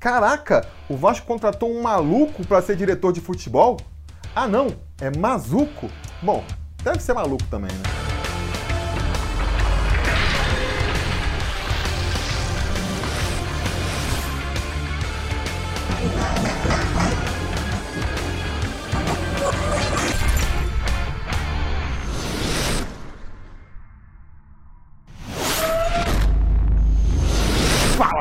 Caraca, o Vasco contratou um maluco para ser diretor de futebol? Ah não, é Mazuco. Bom, deve ser maluco também, né?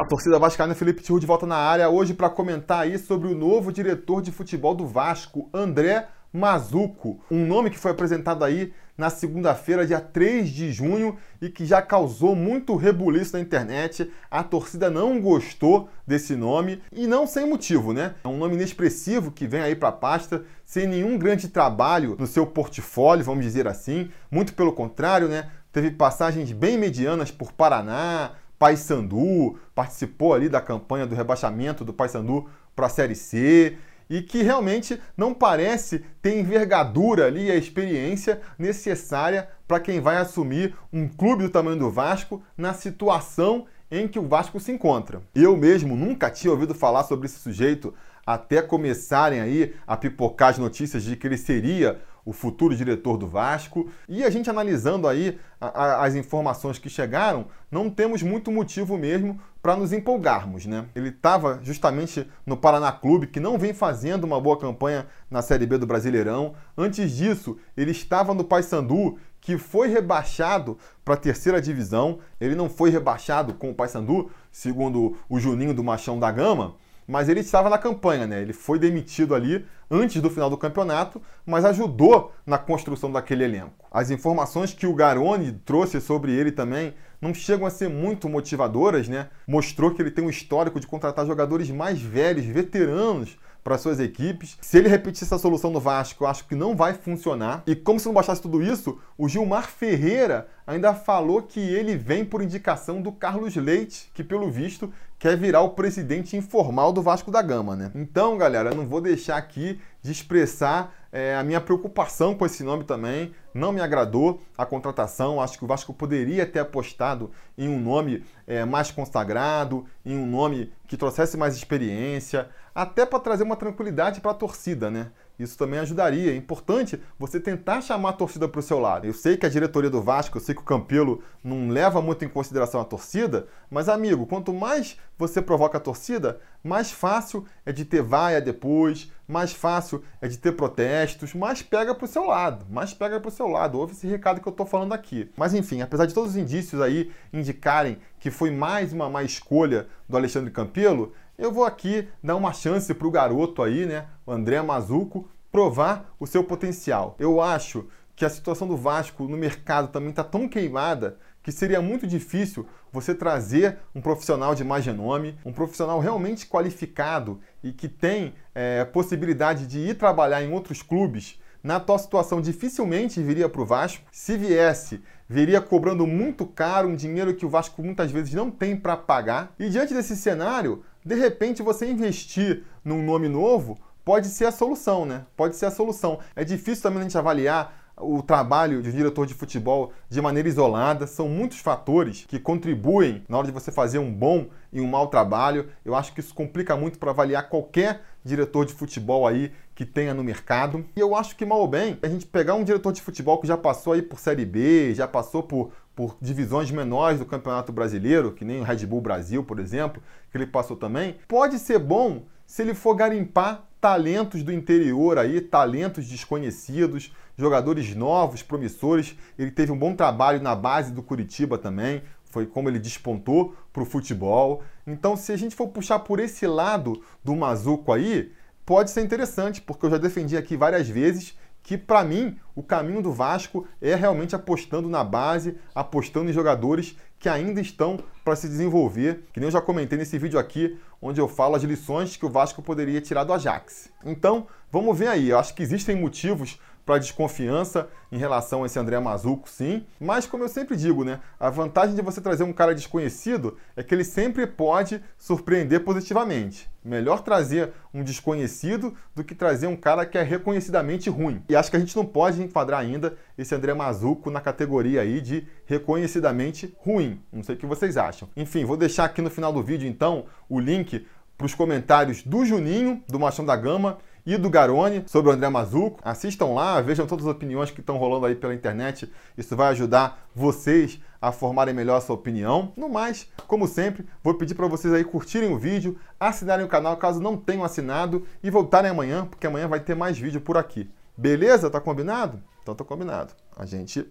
Torcida vascaína, Felipe Tiru de volta na área hoje para comentar aí sobre o novo diretor de futebol do Vasco, André Mazuco, um nome que foi apresentado aí na segunda-feira, dia 3 de junho, e que já causou muito rebuliço na internet. A torcida não gostou desse nome e não sem motivo, né? É um nome inexpressivo que vem aí para a pasta sem nenhum grande trabalho no seu portfólio, vamos dizer assim. Muito pelo contrário, né? Teve passagens bem medianas por Paraná, Paysandu, participou ali da campanha do rebaixamento do Paysandu para a Série C e que realmente não parece ter envergadura ali a experiência necessária para quem vai assumir um clube do tamanho do Vasco na situação em que o Vasco se encontra. Eu mesmo nunca tinha ouvido falar sobre esse sujeito até começarem aí a pipocar as notícias de que ele seria o futuro diretor do Vasco. E a gente analisando aí a, a, as informações que chegaram, não temos muito motivo mesmo para nos empolgarmos, né? Ele estava justamente no Paraná Clube, que não vem fazendo uma boa campanha na Série B do Brasileirão. Antes disso, ele estava no Paysandu, que foi rebaixado para a terceira divisão. Ele não foi rebaixado com o Paysandu, segundo o Juninho do Machão da Gama, mas ele estava na campanha, né? Ele foi demitido ali antes do final do campeonato, mas ajudou na construção daquele elenco. As informações que o Garoni trouxe sobre ele também não chegam a ser muito motivadoras, né? Mostrou que ele tem um histórico de contratar jogadores mais velhos, veteranos, para suas equipes. Se ele repetir essa solução no Vasco, eu acho que não vai funcionar. E como se não bastasse tudo isso, o Gilmar Ferreira ainda falou que ele vem por indicação do Carlos Leite, que pelo visto quer virar o presidente informal do Vasco da Gama, né? Então, galera, eu não vou deixar aqui de expressar é, a minha preocupação com esse nome também. Não me agradou a contratação. Acho que o Vasco poderia ter apostado em um nome é, mais consagrado, em um nome que trouxesse mais experiência, até para trazer uma tranquilidade para a torcida, né? Isso também ajudaria. É importante você tentar chamar a torcida para o seu lado. Eu sei que a diretoria do Vasco, eu sei que o Campelo não leva muito em consideração a torcida, mas, amigo, quanto mais você provoca a torcida, mais fácil é de ter vaia depois, mais fácil é de ter protestos, mais pega para o seu lado, mais pega para o seu lado. Ouve esse recado que eu estou falando aqui. Mas, enfim, apesar de todos os indícios aí indicarem que foi mais uma má escolha do Alexandre Campelo, eu vou aqui dar uma chance para o garoto aí, né, o André Mazuco, provar o seu potencial. Eu acho que a situação do Vasco no mercado também está tão queimada que seria muito difícil você trazer um profissional de mais renome, um profissional realmente qualificado e que tem é, possibilidade de ir trabalhar em outros clubes. Na atual situação, dificilmente viria para o Vasco. Se viesse, viria cobrando muito caro, um dinheiro que o Vasco muitas vezes não tem para pagar. E diante desse cenário, de repente você investir num nome novo pode ser a solução, né? Pode ser a solução. É difícil também a gente avaliar o trabalho de um diretor de futebol de maneira isolada. São muitos fatores que contribuem na hora de você fazer um bom e um mau trabalho. Eu acho que isso complica muito para avaliar qualquer diretor de futebol aí que tenha no mercado. E eu acho que mal ou bem, a gente pegar um diretor de futebol que já passou aí por Série B, já passou por, por divisões menores do Campeonato Brasileiro, que nem o Red Bull Brasil, por exemplo, que ele passou também, pode ser bom se ele for garimpar talentos do interior aí, talentos desconhecidos, jogadores novos, promissores. Ele teve um bom trabalho na base do Curitiba também, foi como ele despontou para o futebol. Então, se a gente for puxar por esse lado do Mazuco aí, pode ser interessante, porque eu já defendi aqui várias vezes que para mim o caminho do Vasco é realmente apostando na base, apostando em jogadores que ainda estão para se desenvolver, que nem eu já comentei nesse vídeo aqui, onde eu falo as lições que o Vasco poderia tirar do Ajax. Então, vamos ver aí, eu acho que existem motivos para desconfiança em relação a esse André Mazuco, sim. Mas como eu sempre digo, né, a vantagem de você trazer um cara desconhecido é que ele sempre pode surpreender positivamente. Melhor trazer um desconhecido do que trazer um cara que é reconhecidamente ruim. E acho que a gente não pode enquadrar ainda esse André Mazuco na categoria aí de reconhecidamente ruim. Não sei o que vocês acham. Enfim, vou deixar aqui no final do vídeo então o link para os comentários do Juninho, do Machão da Gama, e do Garone sobre o André Mazuco. Assistam lá, vejam todas as opiniões que estão rolando aí pela internet. Isso vai ajudar vocês a formarem melhor a sua opinião. No mais, como sempre, vou pedir para vocês aí curtirem o vídeo, assinarem o canal caso não tenham assinado e voltarem amanhã, porque amanhã vai ter mais vídeo por aqui. Beleza? Tá combinado? Então tá combinado. A gente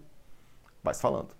vai se falando.